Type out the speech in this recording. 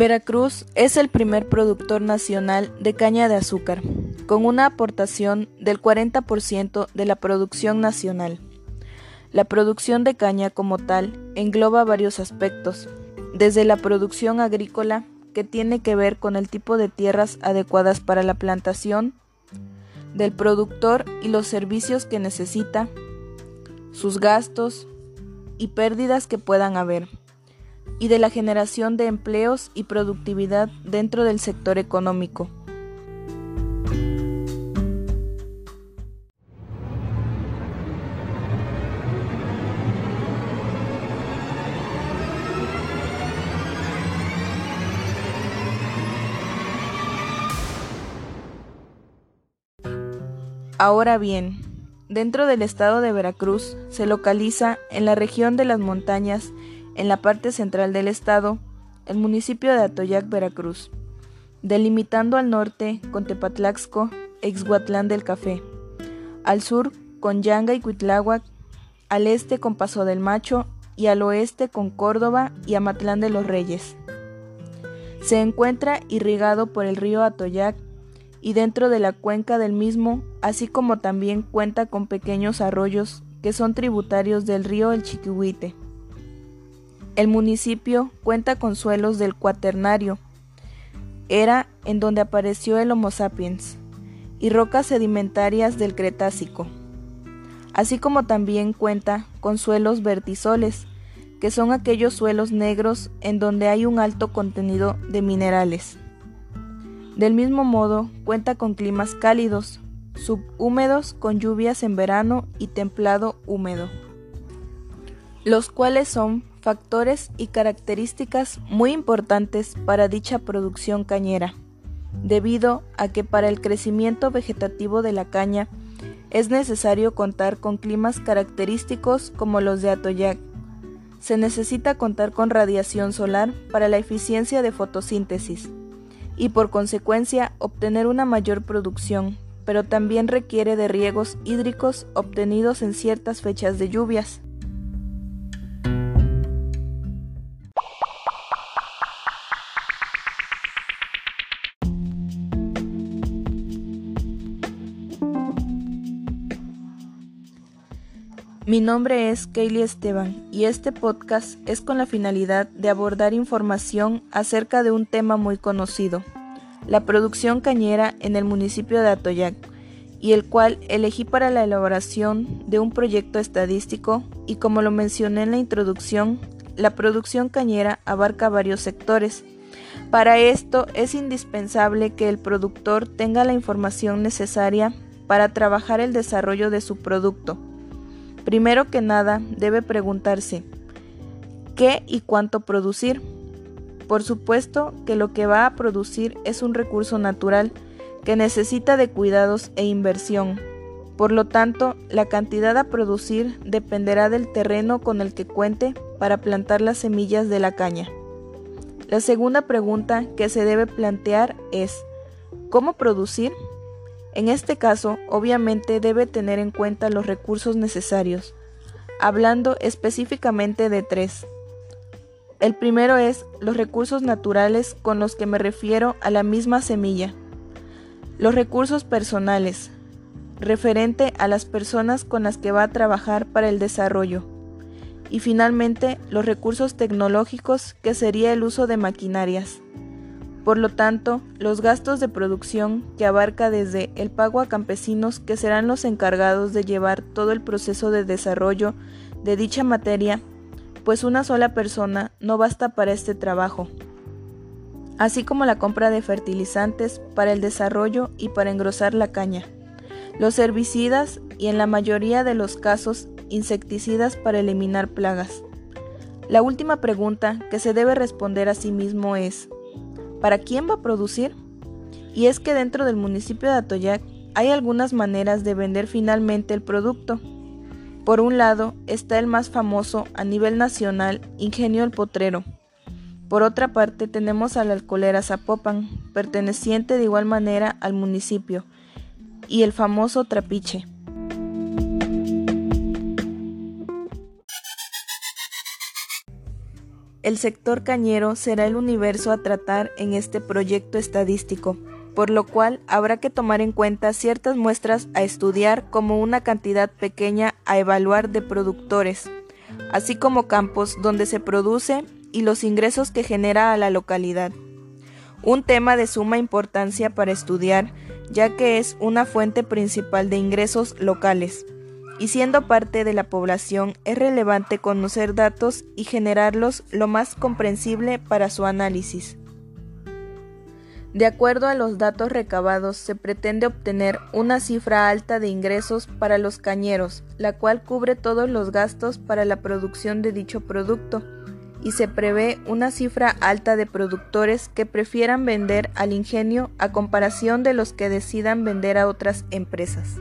Veracruz es el primer productor nacional de caña de azúcar, con una aportación del 40% de la producción nacional. La producción de caña como tal engloba varios aspectos, desde la producción agrícola, que tiene que ver con el tipo de tierras adecuadas para la plantación, del productor y los servicios que necesita, sus gastos y pérdidas que puedan haber y de la generación de empleos y productividad dentro del sector económico. Ahora bien, dentro del estado de Veracruz se localiza en la región de las montañas en la parte central del estado, el municipio de Atoyac, Veracruz, delimitando al norte con Tepatlaxco, Exhuatlán del Café, al sur con Yanga y Cuitláhuac, al este con Paso del Macho y al oeste con Córdoba y Amatlán de los Reyes. Se encuentra irrigado por el río Atoyac y dentro de la cuenca del mismo, así como también cuenta con pequeños arroyos que son tributarios del río El Chiquihuite. El municipio cuenta con suelos del Cuaternario, era en donde apareció el Homo sapiens, y rocas sedimentarias del Cretácico, así como también cuenta con suelos vertisoles, que son aquellos suelos negros en donde hay un alto contenido de minerales. Del mismo modo, cuenta con climas cálidos, subhúmedos con lluvias en verano y templado húmedo, los cuales son factores y características muy importantes para dicha producción cañera, debido a que para el crecimiento vegetativo de la caña es necesario contar con climas característicos como los de Atoyac. Se necesita contar con radiación solar para la eficiencia de fotosíntesis y por consecuencia obtener una mayor producción, pero también requiere de riegos hídricos obtenidos en ciertas fechas de lluvias. Mi nombre es Kaylee Esteban y este podcast es con la finalidad de abordar información acerca de un tema muy conocido, la producción cañera en el municipio de Atoyac, y el cual elegí para la elaboración de un proyecto estadístico y como lo mencioné en la introducción, la producción cañera abarca varios sectores. Para esto es indispensable que el productor tenga la información necesaria para trabajar el desarrollo de su producto Primero que nada, debe preguntarse, ¿qué y cuánto producir? Por supuesto que lo que va a producir es un recurso natural que necesita de cuidados e inversión. Por lo tanto, la cantidad a producir dependerá del terreno con el que cuente para plantar las semillas de la caña. La segunda pregunta que se debe plantear es, ¿cómo producir? En este caso, obviamente debe tener en cuenta los recursos necesarios, hablando específicamente de tres. El primero es los recursos naturales con los que me refiero a la misma semilla. Los recursos personales, referente a las personas con las que va a trabajar para el desarrollo. Y finalmente, los recursos tecnológicos, que sería el uso de maquinarias. Por lo tanto, los gastos de producción, que abarca desde el pago a campesinos que serán los encargados de llevar todo el proceso de desarrollo de dicha materia, pues una sola persona no basta para este trabajo, así como la compra de fertilizantes para el desarrollo y para engrosar la caña, los herbicidas y en la mayoría de los casos insecticidas para eliminar plagas. La última pregunta que se debe responder a sí mismo es, ¿Para quién va a producir? Y es que dentro del municipio de Atoyac hay algunas maneras de vender finalmente el producto. Por un lado está el más famoso a nivel nacional, Ingenio El Potrero. Por otra parte tenemos a la alcoholera Zapopan, perteneciente de igual manera al municipio, y el famoso Trapiche. El sector cañero será el universo a tratar en este proyecto estadístico, por lo cual habrá que tomar en cuenta ciertas muestras a estudiar como una cantidad pequeña a evaluar de productores, así como campos donde se produce y los ingresos que genera a la localidad. Un tema de suma importancia para estudiar, ya que es una fuente principal de ingresos locales y siendo parte de la población es relevante conocer datos y generarlos lo más comprensible para su análisis. De acuerdo a los datos recabados, se pretende obtener una cifra alta de ingresos para los cañeros, la cual cubre todos los gastos para la producción de dicho producto, y se prevé una cifra alta de productores que prefieran vender al ingenio a comparación de los que decidan vender a otras empresas.